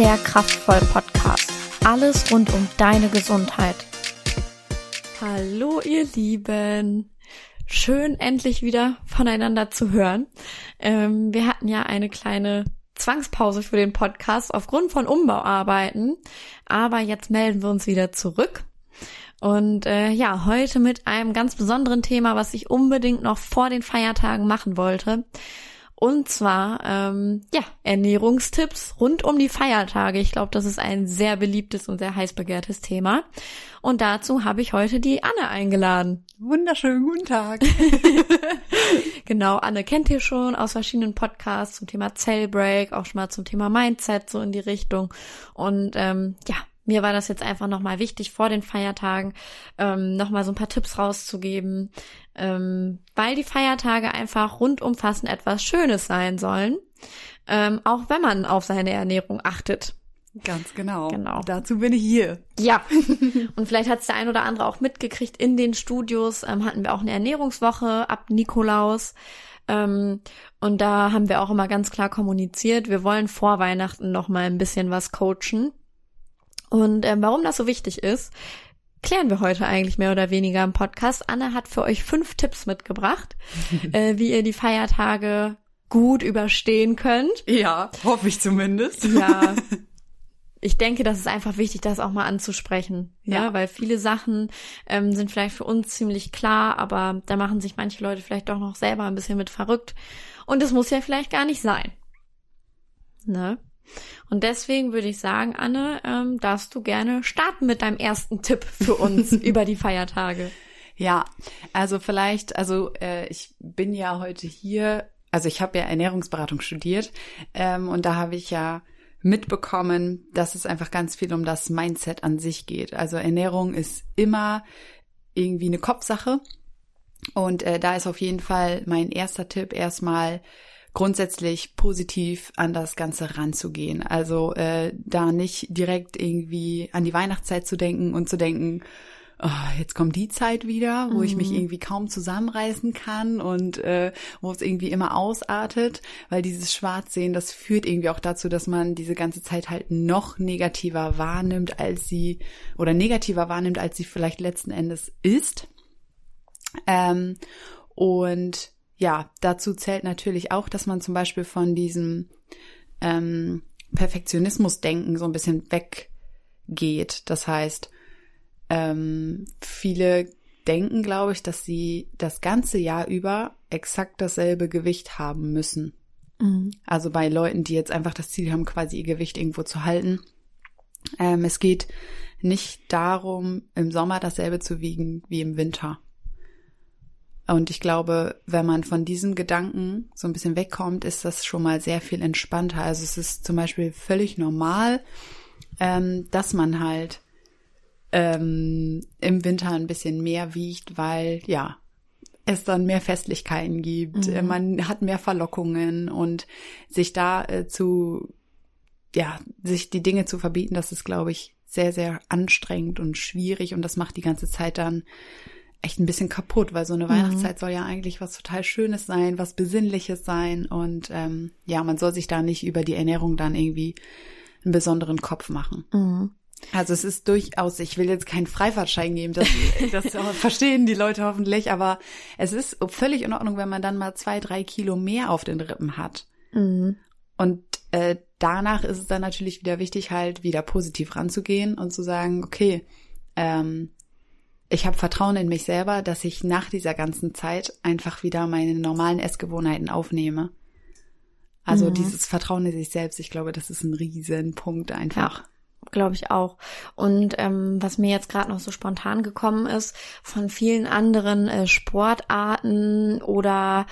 der Kraftvoll Podcast. Alles rund um deine Gesundheit. Hallo ihr Lieben. Schön endlich wieder voneinander zu hören. Ähm, wir hatten ja eine kleine Zwangspause für den Podcast aufgrund von Umbauarbeiten, aber jetzt melden wir uns wieder zurück. Und äh, ja, heute mit einem ganz besonderen Thema, was ich unbedingt noch vor den Feiertagen machen wollte. Und zwar, ähm, ja, Ernährungstipps rund um die Feiertage. Ich glaube, das ist ein sehr beliebtes und sehr heiß begehrtes Thema. Und dazu habe ich heute die Anne eingeladen. Wunderschönen guten Tag. genau, Anne kennt ihr schon aus verschiedenen Podcasts zum Thema Cellbreak, auch schon mal zum Thema Mindset, so in die Richtung. Und ähm, ja, mir war das jetzt einfach nochmal wichtig, vor den Feiertagen ähm, nochmal so ein paar Tipps rauszugeben, ähm, weil die Feiertage einfach rundumfassend etwas Schönes sein sollen, ähm, auch wenn man auf seine Ernährung achtet. Ganz genau. Genau. Dazu bin ich hier. Ja. Und vielleicht hat es der ein oder andere auch mitgekriegt. In den Studios ähm, hatten wir auch eine Ernährungswoche ab Nikolaus. Ähm, und da haben wir auch immer ganz klar kommuniziert, wir wollen vor Weihnachten noch mal ein bisschen was coachen. Und ähm, warum das so wichtig ist, klären wir heute eigentlich mehr oder weniger im Podcast. Anne hat für euch fünf Tipps mitgebracht, äh, wie ihr die Feiertage gut überstehen könnt. Ja, hoffe ich zumindest. Ja. Ich denke, das ist einfach wichtig, das auch mal anzusprechen. Ja, ja weil viele Sachen ähm, sind vielleicht für uns ziemlich klar, aber da machen sich manche Leute vielleicht doch noch selber ein bisschen mit verrückt. Und es muss ja vielleicht gar nicht sein. Ne? Und deswegen würde ich sagen, Anne, ähm, darfst du gerne starten mit deinem ersten Tipp für uns über die Feiertage. Ja, also vielleicht, also äh, ich bin ja heute hier, also ich habe ja Ernährungsberatung studiert ähm, und da habe ich ja mitbekommen, dass es einfach ganz viel um das Mindset an sich geht. Also Ernährung ist immer irgendwie eine Kopfsache. Und äh, da ist auf jeden Fall mein erster Tipp erstmal grundsätzlich positiv an das Ganze ranzugehen. Also äh, da nicht direkt irgendwie an die Weihnachtszeit zu denken und zu denken, oh, jetzt kommt die Zeit wieder, wo mhm. ich mich mhm. irgendwie kaum zusammenreißen kann und äh, wo es irgendwie immer ausartet, weil dieses Schwarzsehen, das führt irgendwie auch dazu, dass man diese ganze Zeit halt noch negativer wahrnimmt, als sie oder negativer wahrnimmt, als sie vielleicht letzten Endes ist. Ähm, und ja, dazu zählt natürlich auch, dass man zum Beispiel von diesem ähm, Perfektionismus-Denken so ein bisschen weggeht. Das heißt, ähm, viele denken, glaube ich, dass sie das ganze Jahr über exakt dasselbe Gewicht haben müssen. Mhm. Also bei Leuten, die jetzt einfach das Ziel haben, quasi ihr Gewicht irgendwo zu halten. Ähm, es geht nicht darum, im Sommer dasselbe zu wiegen wie im Winter. Und ich glaube, wenn man von diesem Gedanken so ein bisschen wegkommt, ist das schon mal sehr viel entspannter. Also es ist zum Beispiel völlig normal, ähm, dass man halt ähm, im Winter ein bisschen mehr wiegt, weil ja, es dann mehr Festlichkeiten gibt, mhm. man hat mehr Verlockungen und sich da äh, zu, ja, sich die Dinge zu verbieten, das ist, glaube ich, sehr, sehr anstrengend und schwierig und das macht die ganze Zeit dann echt ein bisschen kaputt, weil so eine mhm. Weihnachtszeit soll ja eigentlich was total Schönes sein, was Besinnliches sein und ähm, ja, man soll sich da nicht über die Ernährung dann irgendwie einen besonderen Kopf machen. Mhm. Also es ist durchaus, ich will jetzt keinen Freifahrtschein geben, das, das verstehen die Leute hoffentlich, aber es ist völlig in Ordnung, wenn man dann mal zwei, drei Kilo mehr auf den Rippen hat. Mhm. Und äh, danach ist es dann natürlich wieder wichtig, halt wieder positiv ranzugehen und zu sagen, okay, ähm, ich habe Vertrauen in mich selber, dass ich nach dieser ganzen Zeit einfach wieder meine normalen Essgewohnheiten aufnehme. Also mhm. dieses Vertrauen in sich selbst, ich glaube, das ist ein Riesenpunkt einfach. Ja glaube ich auch. Und ähm, was mir jetzt gerade noch so spontan gekommen ist, von vielen anderen äh, Sportarten oder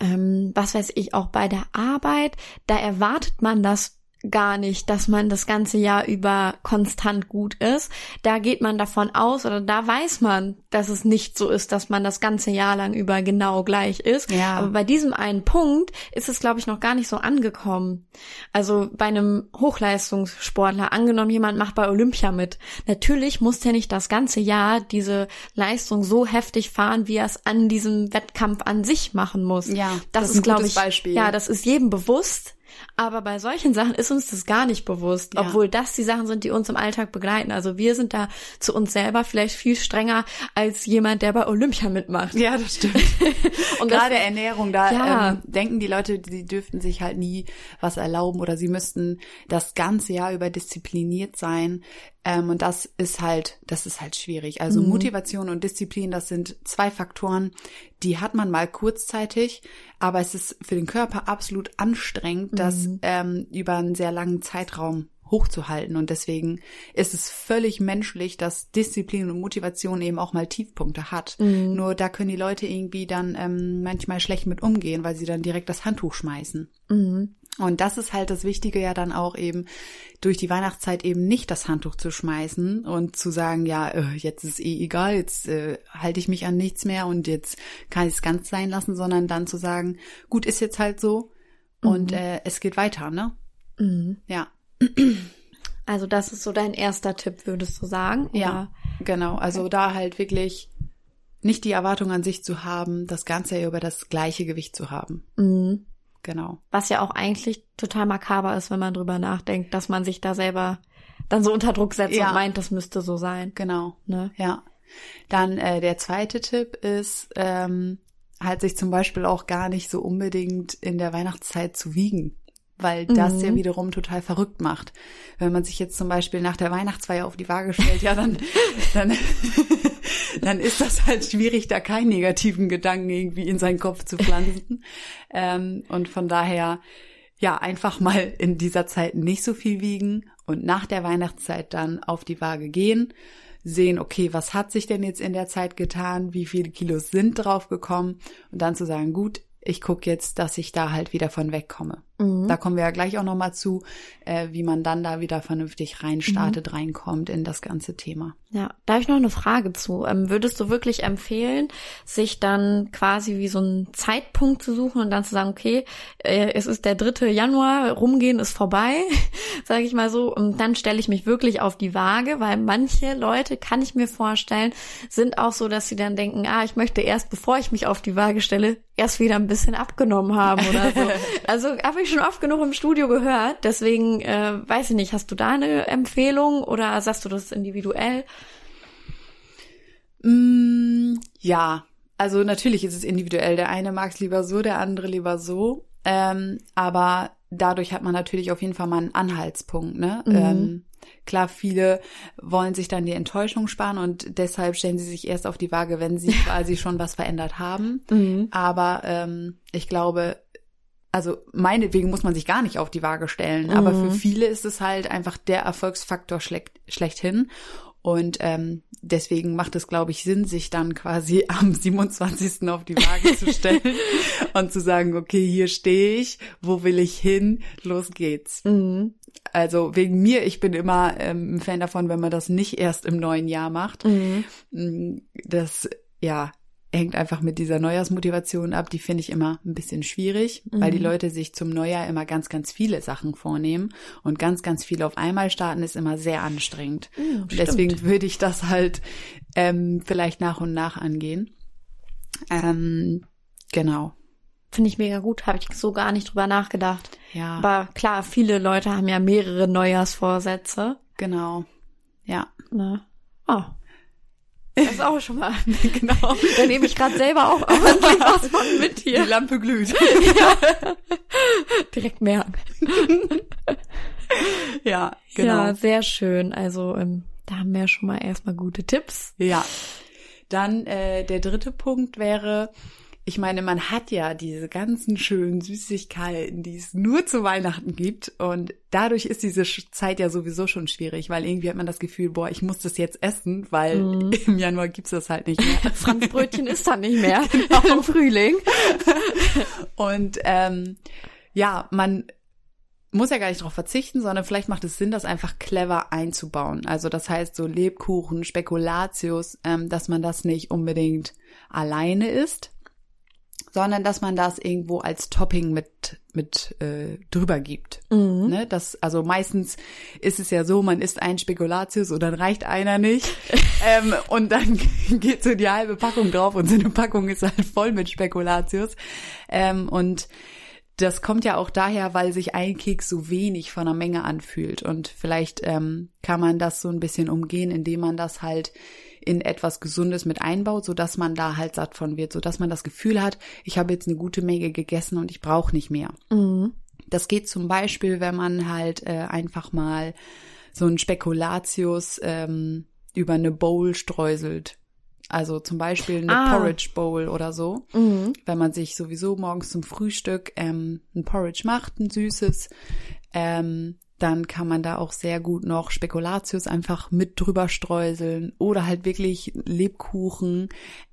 ähm, was weiß ich, auch bei der Arbeit, da erwartet man das gar nicht, dass man das ganze Jahr über konstant gut ist. Da geht man davon aus oder da weiß man, dass es nicht so ist, dass man das ganze Jahr lang über genau gleich ist. Ja. Aber bei diesem einen Punkt ist es, glaube ich, noch gar nicht so angekommen. Also bei einem Hochleistungssportler, angenommen, jemand macht bei Olympia mit. Natürlich muss der nicht das ganze Jahr diese Leistung so heftig fahren, wie er es an diesem Wettkampf an sich machen muss. Ja, das, das ist, ist glaube ich, Beispiel. ja, das ist jedem bewusst Aber bei solchen Sachen ist uns das gar nicht bewusst, Ja. obwohl das die Sachen sind, die uns im Alltag begleiten. Also wir sind da zu uns selber vielleicht viel strenger als jemand, der bei Olympia mitmacht. Ja, das stimmt. Und Gerade das, Ernährung, da Ja. ähm, denken die Leute, sie dürften sich halt nie was erlauben oder sie müssten das ganze Jahr über diszipliniert sein. Ähm, und das ist halt, das ist halt schwierig. Also Motivation und Disziplin, das sind zwei Faktoren, die hat man mal kurzzeitig, aber es ist für den Körper absolut anstrengend, das ähm, über einen sehr langen Zeitraum hochzuhalten. Und deswegen ist es völlig menschlich, dass Disziplin und Motivation eben auch mal Tiefpunkte hat. Nur da können die Leute irgendwie dann ähm, manchmal schlecht mit umgehen, weil sie dann direkt das Handtuch schmeißen. Und das ist halt das Wichtige ja dann auch eben, durch die Weihnachtszeit eben nicht das Handtuch zu schmeißen und zu sagen, ja, äh, jetzt ist eh egal, jetzt äh, halte ich mich an nichts mehr und jetzt kann ich es ganz sein lassen, sondern dann zu sagen, gut, ist jetzt halt so und äh, es geht weiter, ne? Ja. also das ist so dein erster Tipp, würdest du sagen? Ja, genau. Also da halt wirklich nicht die Erwartung an sich zu haben, das Ganze ja über das gleiche Gewicht zu haben. Mhm. Genau. Was ja auch eigentlich total makaber ist, wenn man drüber nachdenkt, dass man sich da selber dann so unter Druck setzt Ja. und meint, das müsste so sein. Genau. Ne? Ja. Dann äh, der zweite Tipp ist, ähm, halt sich zum Beispiel auch gar nicht so unbedingt in der Weihnachtszeit zu wiegen. Weil das ja wiederum total verrückt macht. Wenn man sich jetzt zum Beispiel nach der Weihnachtsfeier auf die Waage stellt, ja, dann, dann, dann ist das halt schwierig, da keinen negativen Gedanken irgendwie in seinen Kopf zu pflanzen. ähm, und von daher, ja, einfach mal in dieser Zeit nicht so viel wiegen und nach der Weihnachtszeit dann auf die Waage gehen, sehen, okay, was hat sich denn jetzt in der Zeit getan, wie viele Kilos sind draufgekommen und dann zu sagen, gut, ich gucke jetzt, dass ich da halt wieder von wegkomme. Da kommen wir ja gleich auch nochmal zu, äh, wie man dann da wieder vernünftig reinstartet, reinkommt in das ganze Thema. Ja, da habe ich noch eine Frage zu. Ähm, würdest du wirklich empfehlen, sich dann quasi wie so einen Zeitpunkt zu suchen und dann zu sagen, okay, äh, es ist der 3. Januar, rumgehen ist vorbei, sage ich mal so, und dann stelle ich mich wirklich auf die Waage, weil manche Leute, kann ich mir vorstellen, sind auch so, dass sie dann denken, ah, ich möchte erst, bevor ich mich auf die Waage stelle, erst wieder ein bisschen abgenommen haben oder so. Also habe ich schon oft genug im Studio gehört, deswegen äh, weiß ich nicht, hast du da eine Empfehlung oder sagst du das individuell? Mm, ja, also natürlich ist es individuell. Der eine mag es lieber so, der andere lieber so. Ähm, aber dadurch hat man natürlich auf jeden Fall mal einen Anhaltspunkt. Ne? Ähm, klar, viele wollen sich dann die Enttäuschung sparen und deshalb stellen sie sich erst auf die Waage, wenn sie quasi schon was verändert haben. Aber ähm, ich glaube, also meinetwegen muss man sich gar nicht auf die Waage stellen, aber für viele ist es halt einfach der Erfolgsfaktor schlecht, schlechthin. Und ähm, deswegen macht es, glaube ich, Sinn, sich dann quasi am 27. auf die Waage zu stellen und zu sagen, okay, hier stehe ich, wo will ich hin, los geht's. Also wegen mir, ich bin immer ähm, ein Fan davon, wenn man das nicht erst im neuen Jahr macht. Mm, Das, ja, hängt einfach mit dieser Neujahrsmotivation ab. Die finde ich immer ein bisschen schwierig, weil die Leute sich zum Neujahr immer ganz, ganz viele Sachen vornehmen und ganz, ganz viel auf einmal starten ist immer sehr anstrengend. und deswegen würde ich das halt ähm, vielleicht nach und nach angehen. Ähm, genau. Finde ich mega gut, habe ich so gar nicht drüber nachgedacht. Ja, Aber klar, viele Leute haben ja mehrere Neujahrsvorsätze. genau. Ja. Ne? Oh. Das ist auch schon mal. genau. Da nehme ich gerade selber auch ordentlich was von mit Die hier. Lampe glüht. Direkt merken. ja, genau. Ja, sehr schön. Also ähm, da haben wir schon mal erstmal gute Tipps. Ja. Dann äh, der dritte Punkt wäre, ich meine, man hat ja diese ganzen schönen Süßigkeiten, die es nur zu Weihnachten gibt. Und dadurch ist diese Zeit ja sowieso schon schwierig, weil irgendwie hat man das Gefühl, boah, ich muss das jetzt essen, weil im Jahr gibt's das halt nicht mehr. Franzbrötchen ist dann nicht mehr im Frühling. Und ähm, ja, man muss ja gar nicht darauf verzichten, sondern vielleicht macht es Sinn, das einfach clever einzubauen. Also das heißt so Lebkuchen, Spekulatius, ähm, dass man das nicht unbedingt alleine isst, sondern dass man das irgendwo als Topping mit mit äh, drüber gibt. Ne? Das also meistens ist es ja so, man isst einen Spekulatius und dann reicht einer nicht ähm, und dann geht so die halbe Packung drauf und so eine Packung ist halt voll mit Spekulatius ähm, und das kommt ja auch daher, weil sich ein Keks so wenig von der Menge anfühlt. Und vielleicht ähm, kann man das so ein bisschen umgehen, indem man das halt in etwas Gesundes mit einbaut, so dass man da halt satt von wird, so dass man das Gefühl hat, ich habe jetzt eine gute Menge gegessen und ich brauche nicht mehr. Mhm. Das geht zum Beispiel, wenn man halt äh, einfach mal so ein Spekulatius ähm, über eine Bowl streuselt. Also zum Beispiel eine Ah. Porridge Bowl oder so. Mhm. Wenn man sich sowieso morgens zum Frühstück ähm, ein Porridge macht, ein süßes, ähm, dann kann man da auch sehr gut noch Spekulatius einfach mit drüber streuseln oder halt wirklich Lebkuchen,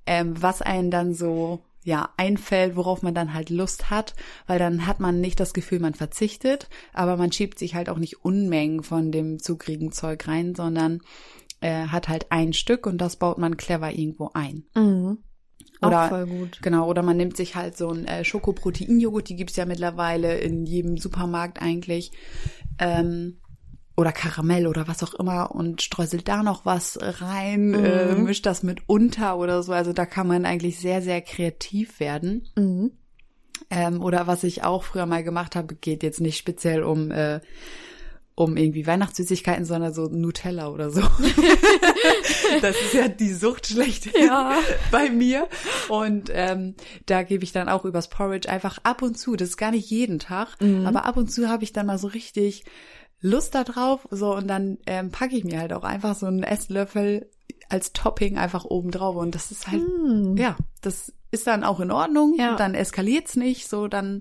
ähm, was einen dann so ja einfällt, worauf man dann halt Lust hat, weil dann hat man nicht das Gefühl, man verzichtet, aber man schiebt sich halt auch nicht Unmengen von dem zugrigen Zeug rein, sondern äh, hat halt ein Stück und das baut man clever irgendwo ein. Mhm. Oder- Auch voll gut. Genau, oder man nimmt sich halt so ein äh, Schokoproteinjoghurt, die gibt's ja mittlerweile in jedem Supermarkt eigentlich. Ähm, oder Karamell oder was auch immer und streuselt da noch was rein, äh, Mhm. mischt das mit unter oder so. Also da kann man eigentlich sehr, sehr kreativ werden. Mhm. Ähm, oder was ich auch früher mal gemacht habe, geht jetzt nicht speziell um äh, um irgendwie Weihnachtssüßigkeiten, sondern so Nutella oder so. das ist ja die Sucht schlecht Ja. bei mir. Und ähm, da gebe ich dann auch übers Porridge einfach ab und zu, das ist gar nicht jeden Tag, Mhm. aber ab und zu habe ich dann mal so richtig Lust da drauf. So, und dann ähm, packe ich mir halt auch einfach so einen Esslöffel als Topping einfach oben drauf. Und das ist halt, Mhm. ja, das ist dann auch in Ordnung. Ja. Dann eskaliert's nicht. So, dann,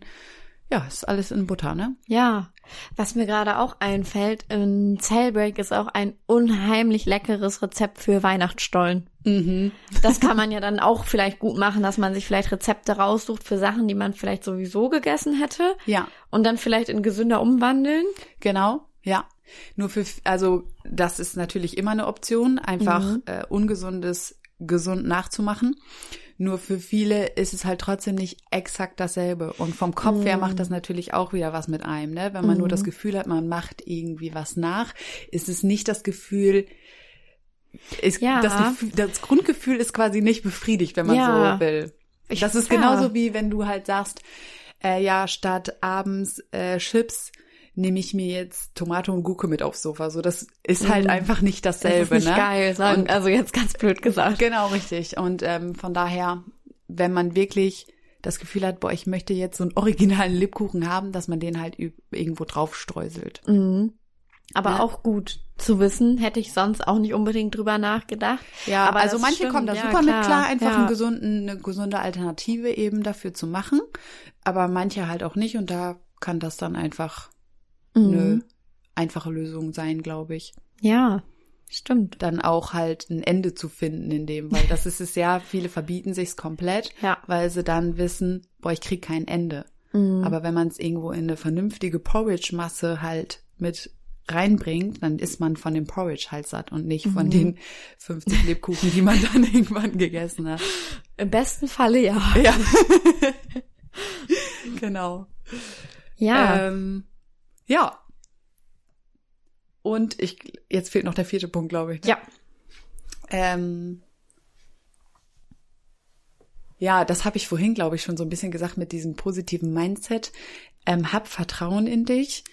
ja, ist alles in Butter, ne? Ja, was mir gerade auch einfällt, in Cellbreak ist auch ein unheimlich leckeres Rezept für Weihnachtsstollen. Mhm. Das kann man ja dann auch vielleicht gut machen, dass man sich vielleicht Rezepte raussucht für Sachen, die man vielleicht sowieso gegessen hätte Ja, und dann vielleicht in gesünder umwandeln. Genau, ja. Nur für, also das ist natürlich immer eine Option, einfach Mhm. äh, ungesundes gesund nachzumachen. Nur für viele ist es halt trotzdem nicht exakt dasselbe. Und vom Kopf her macht das natürlich auch wieder was mit einem. Ne? Wenn man nur das Gefühl hat, man macht irgendwie was nach, ist es nicht das Gefühl, ist, Ja. das, Gefühl, das Grundgefühl ist quasi nicht befriedigt, wenn man Ja. so will. Ich- das ist ja. genauso wie wenn du halt sagst, äh, ja, statt abends äh, Chips nehme ich mir jetzt Tomate und Gurke mit aufs Sofa. So, das ist halt einfach nicht Das dasselbe, ist nicht ne? geil, sagen, Und- also jetzt ganz blöd gesagt. Genau, richtig. Und ähm, von daher, wenn man wirklich das Gefühl hat, boah, ich möchte jetzt so einen originalen Lebkuchen haben, dass man den halt irgendwo drauf streuselt. Mhm. Aber Ja. auch gut zu wissen, hätte ich sonst auch nicht unbedingt drüber nachgedacht. Ja, aber also das manche stimmt, kommen da ja, super mit klar, einfach ja. einen gesunden, eine gesunde Alternative eben dafür zu machen. Aber manche halt auch nicht und da kann das dann einfach Mhm. eine einfache Lösung sein, glaube ich. Ja, stimmt. Dann auch halt ein Ende zu finden in dem, weil das ist es ja, viele verbieten sich's komplett, Ja. weil sie dann wissen, boah, ich krieg kein Ende. Mhm. Aber wenn man es irgendwo in eine vernünftige Porridge-Masse halt mit reinbringt, dann ist man von dem Porridge halt satt und nicht von Mhm. den 50 Lebkuchen, die man dann irgendwann gegessen hat. Im besten Falle ja. Ja. genau. Ja. Ähm, ja. Und ich, jetzt fehlt noch der vierte Punkt, glaube ich. ne? ja. Ähm, ja, das habe ich vorhin, glaube ich, schon so ein bisschen gesagt mit diesem positiven Mindset. Ähm, hab Vertrauen in dich,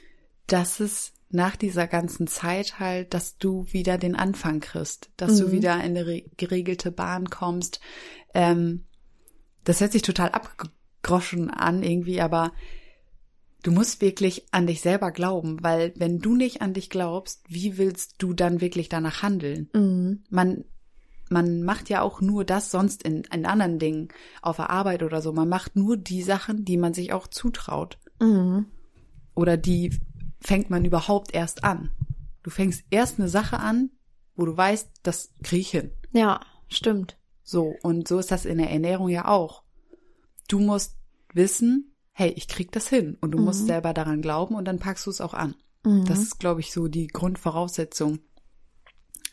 dass es nach dieser ganzen Zeit halt, dass du wieder den Anfang kriegst, dass du Mhm. wieder in eine re- geregelte Bahn kommst. Ähm, das hört sich total abgegroschen an irgendwie, aber du musst wirklich an dich selber glauben, weil wenn du nicht an dich glaubst, wie willst du dann wirklich danach handeln? Mhm. man, man macht ja auch nur das sonst in, in anderen Dingen, auf der Arbeit oder so. Man macht nur die Sachen, die man sich auch zutraut. Mhm. Oder die fängt man überhaupt erst an. Du fängst erst eine Sache an, wo du weißt, das krieg ich hin. Ja, stimmt. So, und so ist das in der Ernährung ja auch. Du musst wissen, hey, ich krieg das hin. Und du musst selber daran glauben und dann packst du es auch an. Mhm. Das ist, glaube ich, so die Grundvoraussetzung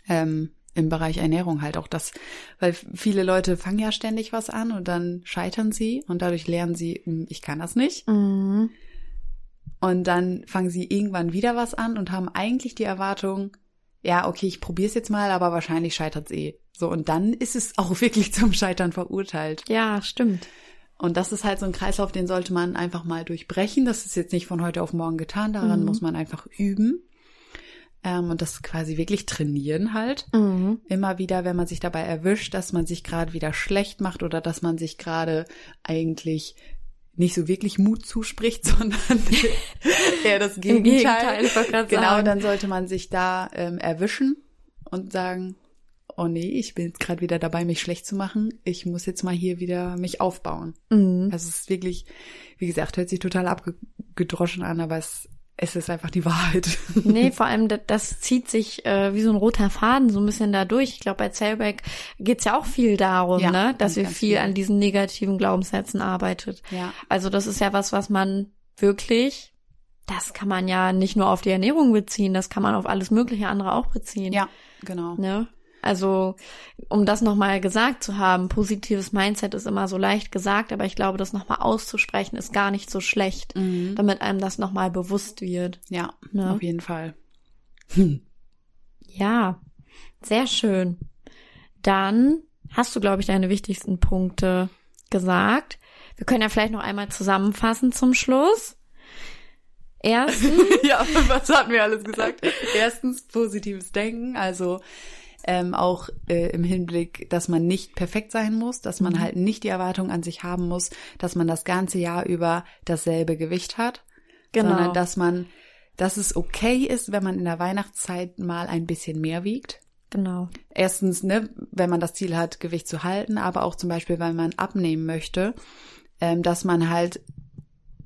ähm, im Bereich Ernährung halt auch das, weil viele Leute fangen ja ständig was an und dann scheitern sie und dadurch lernen sie, hm, ich kann das nicht. Mhm. Und dann fangen sie irgendwann wieder was an und haben eigentlich die Erwartung, ja, okay, ich probiere es jetzt mal, aber wahrscheinlich scheitert es eh. So, und dann ist es auch wirklich zum Scheitern verurteilt. Ja, stimmt. Und das ist halt so ein Kreislauf, den sollte man einfach mal durchbrechen. Das ist jetzt nicht von heute auf morgen getan. Daran mhm. muss man einfach üben. Ähm, und das quasi wirklich trainieren halt. Mhm. Immer wieder, wenn man sich dabei erwischt, dass man sich gerade wieder schlecht macht oder dass man sich gerade eigentlich nicht so wirklich Mut zuspricht, sondern eher das Gegenteil. Gegenteil genau, sagen. dann sollte man sich da ähm, erwischen und sagen, oh nee, ich bin jetzt gerade wieder dabei, mich schlecht zu machen. Ich muss jetzt mal hier wieder mich aufbauen. Mhm. Also es ist wirklich, wie gesagt, hört sich total abgedroschen an, aber es es ist einfach die Wahrheit. Nee, vor allem das, das zieht sich äh, wie so ein roter Faden so ein bisschen da durch. Ich glaube, bei Zellback geht's ja auch viel darum, ja, ne, dass wir viel, viel an diesen negativen Glaubenssätzen arbeitet. Ja. Also das ist ja was, was man wirklich, das kann man ja nicht nur auf die Ernährung beziehen, das kann man auf alles mögliche andere auch beziehen. Ja, genau. Ne? Also, um das nochmal gesagt zu haben, positives Mindset ist immer so leicht gesagt, aber ich glaube, das nochmal auszusprechen ist gar nicht so schlecht, mhm. damit einem das nochmal bewusst wird. Ja, ne? auf jeden Fall. Hm. Ja, sehr schön. Dann hast du, glaube ich, deine wichtigsten Punkte gesagt. Wir können ja vielleicht noch einmal zusammenfassen zum Schluss. Erstens. ja, was hatten wir alles gesagt? Erstens positives Denken, also ähm, auch äh, im Hinblick, dass man nicht perfekt sein muss, dass man mhm. halt nicht die Erwartung an sich haben muss, dass man das ganze Jahr über dasselbe Gewicht hat, genau. sondern dass man, dass es okay ist, wenn man in der Weihnachtszeit mal ein bisschen mehr wiegt. Genau. Erstens, ne, wenn man das Ziel hat, Gewicht zu halten, aber auch zum Beispiel, wenn man abnehmen möchte, ähm, dass man halt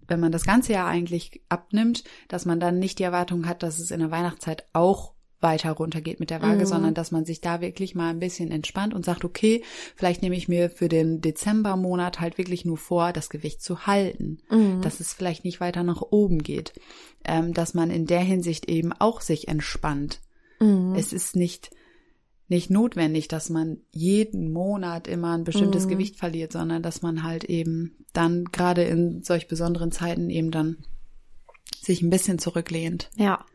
wenn man das ganze Jahr eigentlich abnimmt, dass man dann nicht die Erwartung hat, dass es in der Weihnachtszeit auch weiter runtergeht mit der Waage, mhm. sondern dass man sich da wirklich mal ein bisschen entspannt und sagt, okay, vielleicht nehme ich mir für den Dezembermonat halt wirklich nur vor, das Gewicht zu halten, mhm. dass es vielleicht nicht weiter nach oben geht, ähm, dass man in der Hinsicht eben auch sich entspannt. Mhm. Es ist nicht nicht notwendig, dass man jeden Monat immer ein bestimmtes mhm. Gewicht verliert, sondern dass man halt eben dann gerade in solch besonderen Zeiten eben dann sich ein bisschen zurücklehnt. Ja.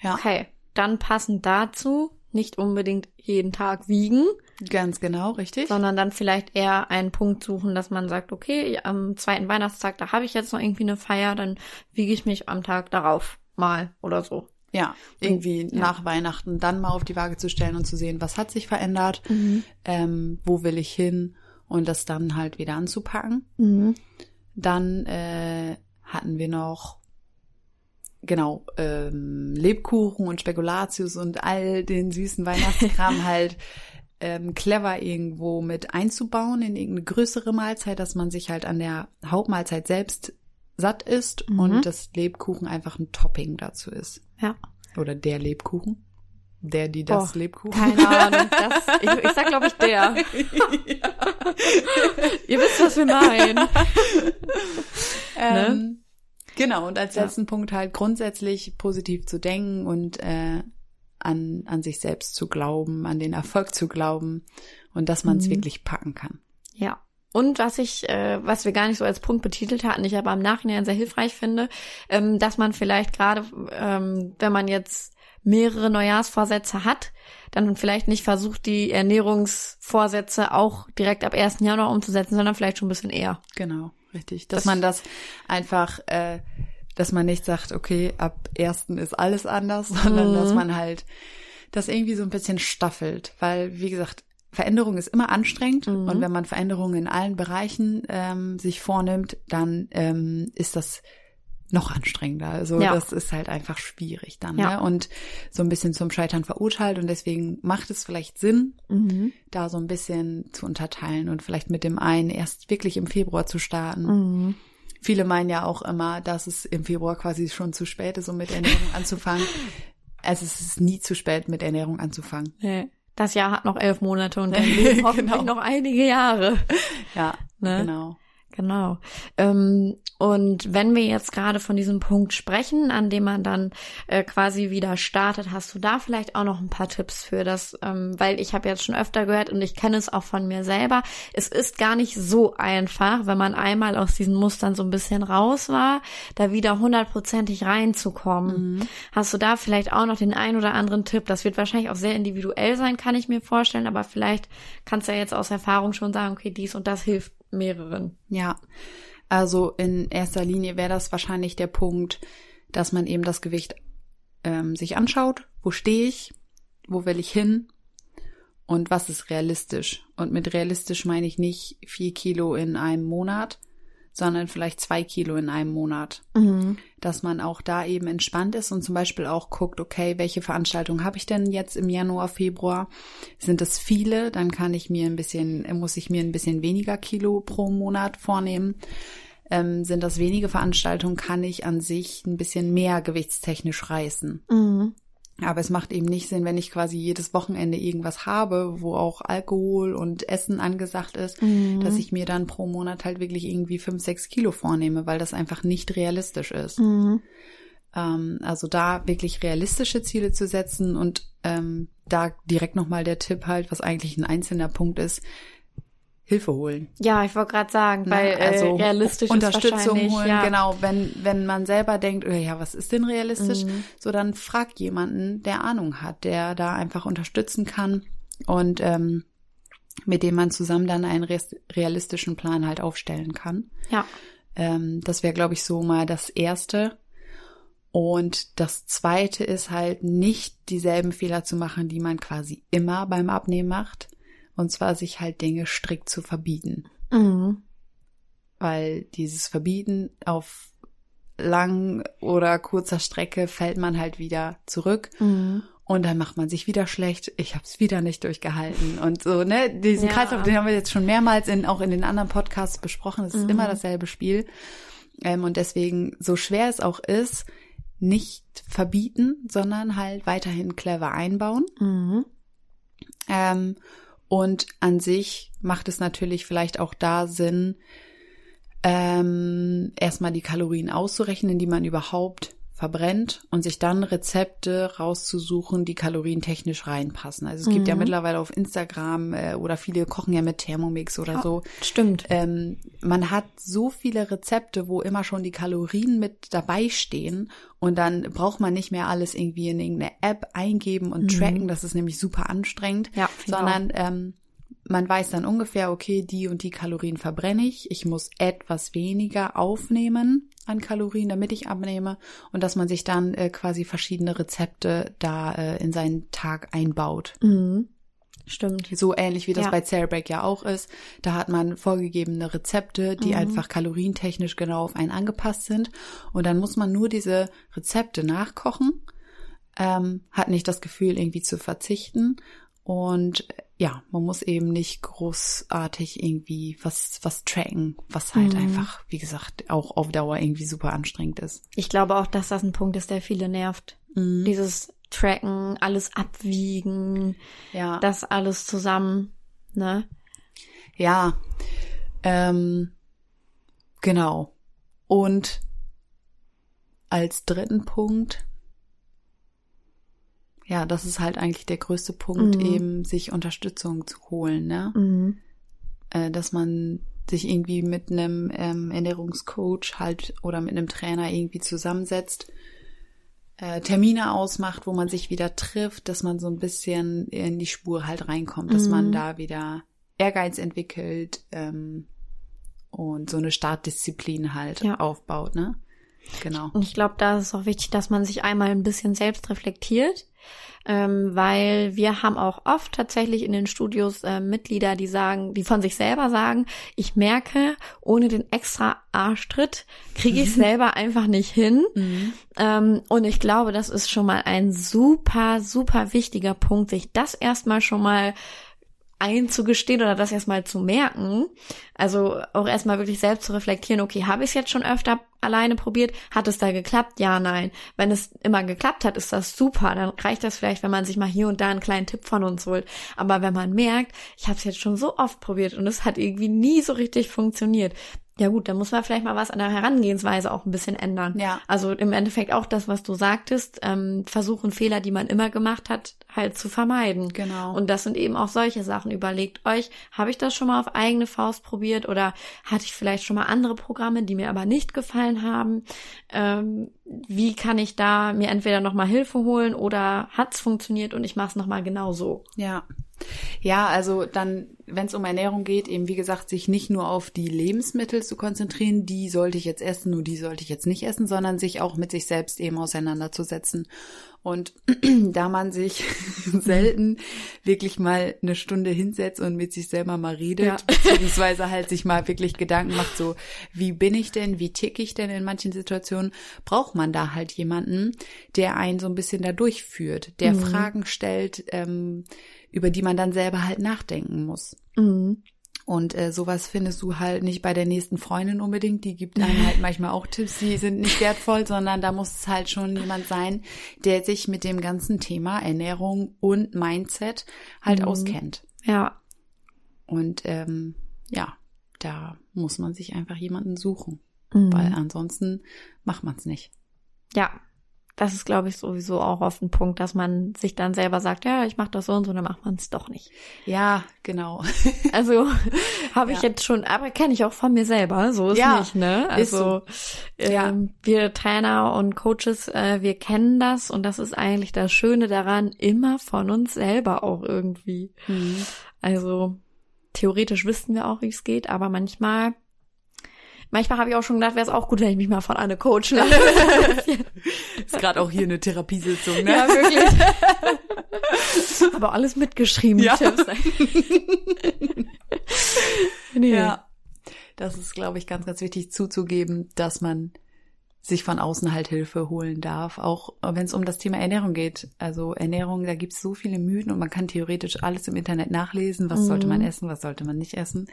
Ja. Okay dann passend dazu nicht unbedingt jeden Tag wiegen. Ganz genau, richtig. Sondern dann vielleicht eher einen Punkt suchen, dass man sagt, okay, am zweiten Weihnachtstag, da habe ich jetzt noch irgendwie eine Feier, dann wiege ich mich am Tag darauf mal oder so. Ja, irgendwie ja. nach Weihnachten dann mal auf die Waage zu stellen und zu sehen, was hat sich verändert, mhm. ähm, wo will ich hin und das dann halt wieder anzupacken. Mhm. Dann äh, hatten wir noch genau, ähm, Lebkuchen und Spekulatius und all den süßen Weihnachtskram halt ähm, clever irgendwo mit einzubauen in irgendeine größere Mahlzeit, dass man sich halt an der Hauptmahlzeit selbst satt ist mhm. und das Lebkuchen einfach ein Topping dazu ist. Ja. Oder der Lebkuchen. Der, die das oh, Lebkuchen. Keine Ahnung. Das, ich, ich sag, glaube ich, der. Ihr wisst, was wir meinen. ähm, ne? Genau, und als letzten ja. Punkt halt grundsätzlich positiv zu denken und äh, an, an sich selbst zu glauben, an den Erfolg zu glauben und dass man es mhm. wirklich packen kann. Ja. Und was ich, äh, was wir gar nicht so als Punkt betitelt hatten, ich aber im Nachhinein sehr hilfreich finde, ähm, dass man vielleicht gerade, ähm, wenn man jetzt mehrere Neujahrsvorsätze hat, dann vielleicht nicht versucht, die Ernährungsvorsätze auch direkt ab 1. Januar umzusetzen, sondern vielleicht schon ein bisschen eher. Genau. Richtig, dass das man das einfach, äh, dass man nicht sagt, okay, ab ersten ist alles anders, sondern mhm. dass man halt das irgendwie so ein bisschen staffelt, weil wie gesagt, Veränderung ist immer anstrengend mhm. und wenn man Veränderungen in allen Bereichen ähm, sich vornimmt, dann ähm, ist das noch anstrengender. Also ja. das ist halt einfach schwierig dann. Ja. Ne? Und so ein bisschen zum Scheitern verurteilt. Und deswegen macht es vielleicht Sinn, mhm. da so ein bisschen zu unterteilen und vielleicht mit dem einen erst wirklich im Februar zu starten. Mhm. Viele meinen ja auch immer, dass es im Februar quasi schon zu spät ist, um mit Ernährung anzufangen. Also es ist nie zu spät, mit Ernährung anzufangen. Nee. Das Jahr hat noch elf Monate und dann hoffentlich genau. noch einige Jahre. Ja, ne? genau. Genau. Ähm, und wenn wir jetzt gerade von diesem Punkt sprechen, an dem man dann äh, quasi wieder startet, hast du da vielleicht auch noch ein paar Tipps für das, ähm, weil ich habe jetzt schon öfter gehört und ich kenne es auch von mir selber. Es ist gar nicht so einfach, wenn man einmal aus diesen Mustern so ein bisschen raus war, da wieder hundertprozentig reinzukommen. Mhm. Hast du da vielleicht auch noch den ein oder anderen Tipp? Das wird wahrscheinlich auch sehr individuell sein, kann ich mir vorstellen, aber vielleicht kannst du ja jetzt aus Erfahrung schon sagen, okay, dies und das hilft mehreren. Ja, also in erster Linie wäre das wahrscheinlich der Punkt, dass man eben das Gewicht ähm, sich anschaut. Wo stehe ich? Wo will ich hin? Und was ist realistisch? Und mit realistisch meine ich nicht vier Kilo in einem Monat, sondern vielleicht zwei Kilo in einem Monat. Mhm. Dass man auch da eben entspannt ist und zum Beispiel auch guckt, okay, welche Veranstaltungen habe ich denn jetzt im Januar, Februar? Sind es viele? Dann kann ich mir ein bisschen, muss ich mir ein bisschen weniger Kilo pro Monat vornehmen. Ähm, sind das wenige Veranstaltungen, kann ich an sich ein bisschen mehr gewichtstechnisch reißen. Mhm. Aber es macht eben nicht Sinn, wenn ich quasi jedes Wochenende irgendwas habe, wo auch Alkohol und Essen angesagt ist, Mhm. dass ich mir dann pro Monat halt wirklich irgendwie fünf, sechs Kilo vornehme, weil das einfach nicht realistisch ist. Mhm. Ähm, also da wirklich realistische Ziele zu setzen und ähm, da direkt nochmal der Tipp halt, was eigentlich ein einzelner Punkt ist, Hilfe holen. Ja, ich wollte gerade sagen, Ne? weil also äh, realistisch ist Unterstützung wahrscheinlich, holen, ja. genau. Wenn, wenn man selber denkt, oh ja, was ist denn realistisch? Mhm. So, dann fragt jemanden, der Ahnung hat, der da einfach unterstützen kann und ähm, mit dem man zusammen dann einen realistischen Plan halt aufstellen kann. Ja. Ähm, das wäre, glaube ich, so mal das Erste. Und das Zweite ist halt nicht dieselben Fehler zu machen, die man quasi immer beim Abnehmen macht. Und zwar sich halt Dinge strikt zu verbieten Mhm. weil dieses Verbieten auf lang oder kurzer Strecke fällt man halt wieder zurück Mhm. und dann macht man sich wieder schlecht. Ich habe es wieder nicht durchgehalten und so ne diesen Ja. Kreislauf, den haben wir jetzt schon mehrmals in auch in den anderen Podcasts besprochen. Es ist Mhm. immer dasselbe Spiel ähm, und deswegen so schwer es auch ist, nicht verbieten, sondern halt weiterhin clever einbauen. Mhm. Ähm, und an sich macht es natürlich vielleicht auch da Sinn, ähm, erstmal die Kalorien auszurechnen, die man überhaupt verbrennt und sich dann Rezepte rauszusuchen, die kalorientechnisch reinpassen. Also es gibt ja Mhm. mittlerweile auf Instagram äh, oder viele kochen ja mit Thermomix oder so. Stimmt. Ähm, man hat so viele Rezepte, wo immer schon die Kalorien mit dabei stehen und dann braucht man nicht mehr alles irgendwie in irgendeine App eingeben und Mhm. tracken. Das ist nämlich super anstrengend, Ja, sondern ähm, man weiß dann ungefähr, okay, die und die Kalorien verbrenne ich. Ich muss etwas weniger aufnehmen an Kalorien, damit ich abnehme und dass man sich dann äh, quasi verschiedene Rezepte da äh, in seinen Tag einbaut. Mhm. Stimmt. So ähnlich wie das Ja. bei Cerebreak ja auch ist. Da hat man vorgegebene Rezepte, die Mhm. einfach kalorientechnisch genau auf einen angepasst sind. Und dann muss man nur diese Rezepte nachkochen, ähm, hat nicht das Gefühl, irgendwie zu verzichten. Und ja, man muss eben nicht großartig irgendwie was, was tracken, was halt Mhm. einfach, wie gesagt, auch auf Dauer irgendwie super anstrengend ist. Ich glaube auch, dass das ein Punkt ist, der viele nervt. Mhm. Dieses Tracken, alles abwiegen, Ja. das alles zusammen, ne? Ja, ähm, genau. Und als dritten Punkt, ja, das ist halt eigentlich der größte Punkt, Mhm. eben sich Unterstützung zu holen, ne? Mhm. Äh, dass man sich irgendwie mit einem ähm, Ernährungscoach halt oder mit einem Trainer irgendwie zusammensetzt, äh, Termine ausmacht, wo man sich wieder trifft, dass man so ein bisschen in die Spur halt reinkommt, dass Mhm. man da wieder Ehrgeiz entwickelt ähm, und so eine Startdisziplin halt Ja. aufbaut, ne? Genau. Und ich glaube, da ist es auch wichtig, dass man sich einmal ein bisschen selbst reflektiert, ähm, weil wir haben auch oft tatsächlich in den Studios äh, Mitglieder, die sagen, die von sich selber sagen, ich merke, ohne den extra Arschtritt kriege ich selber einfach nicht hin. Mhm. Ähm, und ich glaube, das ist schon mal ein super, super wichtiger Punkt, sich das erstmal schon mal einzugestehen oder das erstmal zu merken. Also auch erstmal wirklich selbst zu reflektieren, okay, habe ich es jetzt schon öfter alleine probiert? Hat es da geklappt? Ja, nein. Wenn es immer geklappt hat, ist das super. Dann reicht das vielleicht, wenn man sich mal hier und da einen kleinen Tipp von uns holt. Aber wenn man merkt, ich habe es jetzt schon so oft probiert und es hat irgendwie nie so richtig funktioniert, ja gut, dann muss man vielleicht mal was an der Herangehensweise auch ein bisschen ändern. Ja. Also im Endeffekt auch das, was du sagtest, ähm, versuchen Fehler, die man immer gemacht hat, halt zu vermeiden. Genau. Und das sind eben auch solche Sachen. Überlegt euch, habe ich das schon mal auf eigene Faust probiert oder hatte ich vielleicht schon mal andere Programme, die mir aber nicht gefallen haben? Ähm, wie kann ich da mir entweder nochmal Hilfe holen oder hat's funktioniert und ich mache es nochmal genau so? Ja. Ja, also dann, wenn es um Ernährung geht, eben wie gesagt, sich nicht nur auf die Lebensmittel zu konzentrieren, die sollte ich jetzt essen, nur die sollte ich jetzt nicht essen, sondern sich auch mit sich selbst eben auseinanderzusetzen. Und da man sich selten wirklich mal eine Stunde hinsetzt und mit sich selber mal redet, ja. beziehungsweise halt sich mal wirklich Gedanken macht, so, wie bin ich denn, wie tick ich denn in manchen Situationen, braucht man da halt jemanden, der einen so ein bisschen da durchführt, der mhm. Fragen stellt, ähm, über die man dann selber halt nachdenken muss. Mhm. Und äh, sowas findest du halt nicht bei der nächsten Freundin unbedingt. Die gibt einem halt manchmal auch Tipps, die sind nicht wertvoll, sondern da muss es halt schon jemand sein, der sich mit dem ganzen Thema Ernährung und Mindset halt mhm. auskennt. Ja. Und ähm, ja, da muss man sich einfach jemanden suchen, mhm. weil ansonsten macht man es nicht. Ja, das ist, glaube ich, sowieso auch oft ein Punkt, dass man sich dann selber sagt, ja, ich mache das so und so, dann macht man es doch nicht. Ja, genau. Also habe ich ja. jetzt schon, aber kenne ich auch von mir selber, so ist ja, nicht, ne? Also so. ähm, wir Trainer und Coaches, äh, wir kennen das und das ist eigentlich das Schöne daran, immer von uns selber auch irgendwie. Mhm. Also theoretisch wüssten wir auch, wie es geht, aber manchmal Manchmal habe ich auch schon gedacht, wäre es auch gut, wenn ich mich mal von Anne coachen lasse. ist gerade auch hier eine Therapiesitzung, ne? Ja, wirklich. Aber alles mitgeschrieben, ja. Tipps. nee. Ja. Das ist, glaube ich, ganz, ganz wichtig zuzugeben, dass man sich von außen halt Hilfe holen darf, auch wenn es um das Thema Ernährung geht. Also Ernährung, da gibt es so viele Mythen und man kann theoretisch alles im Internet nachlesen, was mhm. sollte man essen, was sollte man nicht essen.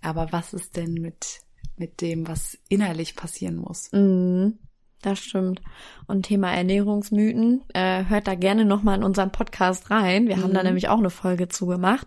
Aber was ist denn mit mit dem, was innerlich passieren muss. Mhm. Das stimmt. Und Thema Ernährungsmythen, äh, hört da gerne nochmal in unseren Podcast rein. Wir mhm. haben da mhm. nämlich auch eine Folge zugemacht.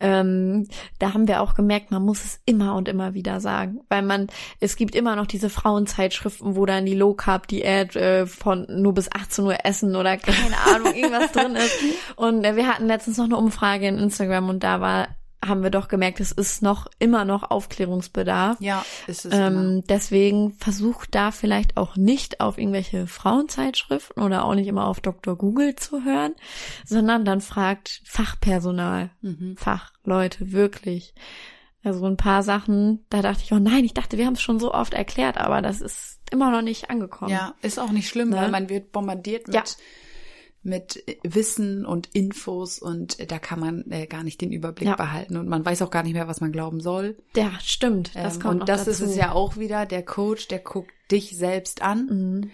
Ähm, da haben wir auch gemerkt, man muss es immer und immer wieder sagen. Weil man, es gibt immer noch diese Frauenzeitschriften, wo dann die Low Carb Diät äh, von nur bis 18 Uhr essen oder keine Ahnung, irgendwas drin ist. Und äh, wir hatten letztens noch eine Umfrage in Instagram und da war haben wir doch gemerkt, es ist noch immer noch Aufklärungsbedarf. Ja, ist es. Ähm, deswegen versucht da vielleicht auch nicht auf irgendwelche Frauenzeitschriften oder auch nicht immer auf Dr. Google zu hören, sondern dann fragt Fachpersonal, mhm. Fachleute, wirklich. Also ein paar Sachen, da dachte ich, oh nein, ich dachte, wir haben es schon so oft erklärt, aber das ist immer noch nicht angekommen. Ja, ist auch nicht schlimm, ne? weil man wird bombardiert mit ja mit Wissen und Infos und da kann man äh, gar nicht den Überblick ja. behalten und man weiß auch gar nicht mehr, was man glauben soll. Ja, stimmt. Das ähm, kommt und das dazu. ist es ja auch wieder. Der Coach, der guckt dich selbst an, mhm.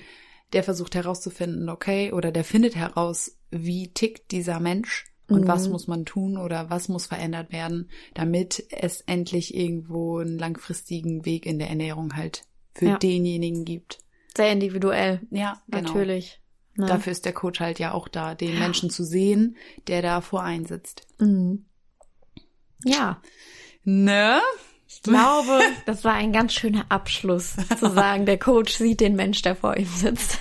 der versucht herauszufinden, okay, oder der findet heraus, wie tickt dieser Mensch und mhm. was muss man tun oder was muss verändert werden, damit es endlich irgendwo einen langfristigen Weg in der Ernährung halt für ja. denjenigen gibt. Sehr individuell. Ja, genau. natürlich. Ne? Dafür ist der Coach halt ja auch da, den ja. Menschen zu sehen, der da vor einsitzt. Mhm. Ja. Ne? Ich glaube, das war ein ganz schöner Abschluss, zu sagen, der Coach sieht den Mensch, der vor ihm sitzt.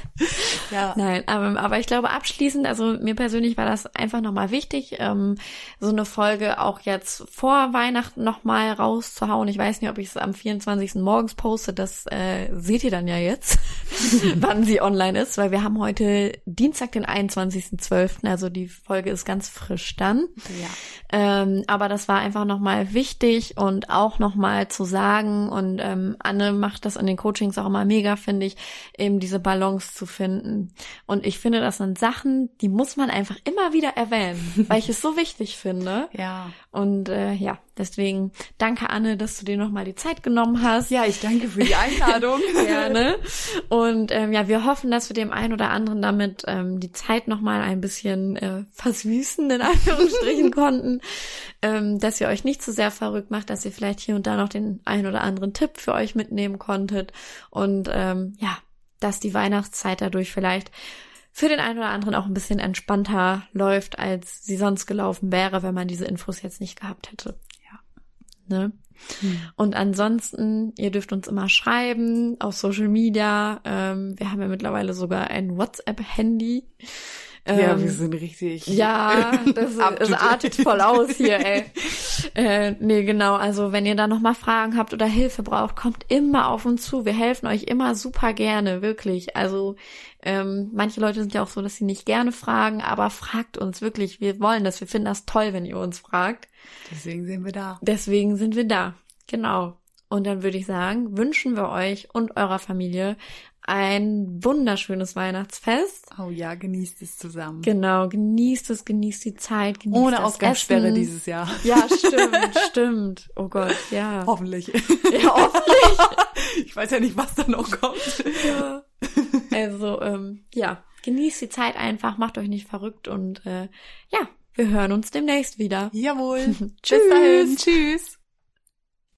Ja. Nein, aber, aber ich glaube abschließend, also mir persönlich war das einfach nochmal wichtig, ähm, so eine Folge auch jetzt vor Weihnachten nochmal rauszuhauen. Ich weiß nicht, ob ich es am 24. morgens poste, das äh, seht ihr dann ja jetzt, wann sie online ist, weil wir haben heute Dienstag, den 21.12., also die Folge ist ganz frisch dann. Ja. Ähm, aber das war einfach nochmal wichtig und auch nochmal nochmal zu sagen und ähm, Anne macht das in den Coachings auch immer mega, finde ich, eben diese Balance zu finden. Und ich finde, das sind Sachen, die muss man einfach immer wieder erwähnen, weil ich es so wichtig finde. Ja. Und äh, ja, deswegen danke Anne, dass du dir nochmal die Zeit genommen hast. Ja, ich danke für die Einladung. Gerne. Und ähm, ja, wir hoffen, dass wir dem einen oder anderen damit ähm, die Zeit nochmal ein bisschen äh, versüßen, in Anführungsstrichen konnten, ähm, dass ihr euch nicht zu so sehr verrückt macht, dass ihr vielleicht hier und da noch den einen oder anderen Tipp für euch mitnehmen konntet und ähm, ja, dass die Weihnachtszeit dadurch vielleicht für den einen oder anderen auch ein bisschen entspannter läuft, als sie sonst gelaufen wäre, wenn man diese Infos jetzt nicht gehabt hätte. Ja. Ne? Hm. Und ansonsten, ihr dürft uns immer schreiben auf Social Media. Ähm, wir haben ja mittlerweile sogar ein WhatsApp-Handy. ja, Ähm, wir sind richtig. Ja, das, date. artet voll aus hier, ey. äh, nee, genau. Also wenn ihr da nochmal Fragen habt oder Hilfe braucht, kommt immer auf uns zu. Wir helfen euch immer super gerne, wirklich. Also ähm, manche Leute sind ja auch so, dass sie nicht gerne fragen, aber fragt uns wirklich. Wir wollen das. Wir finden das toll, wenn ihr uns fragt. Deswegen sind wir da. Deswegen sind wir da. Genau. Und dann würde ich sagen, wünschen wir euch und eurer Familie ein wunderschönes Weihnachtsfest. Oh ja, genießt es zusammen. Genau, genießt es, genießt die Zeit, genießt Ohne Ausgangssperre dieses Jahr. Ja, stimmt, stimmt. Oh Gott, ja. Hoffentlich. Ja, hoffentlich. Ich weiß ja nicht, was da noch kommt. Ja. Also, ähm, ja, genießt die Zeit einfach, macht euch nicht verrückt und äh, ja, wir hören uns demnächst wieder. Jawohl. Tschüss. Bis dahin. Tschüss.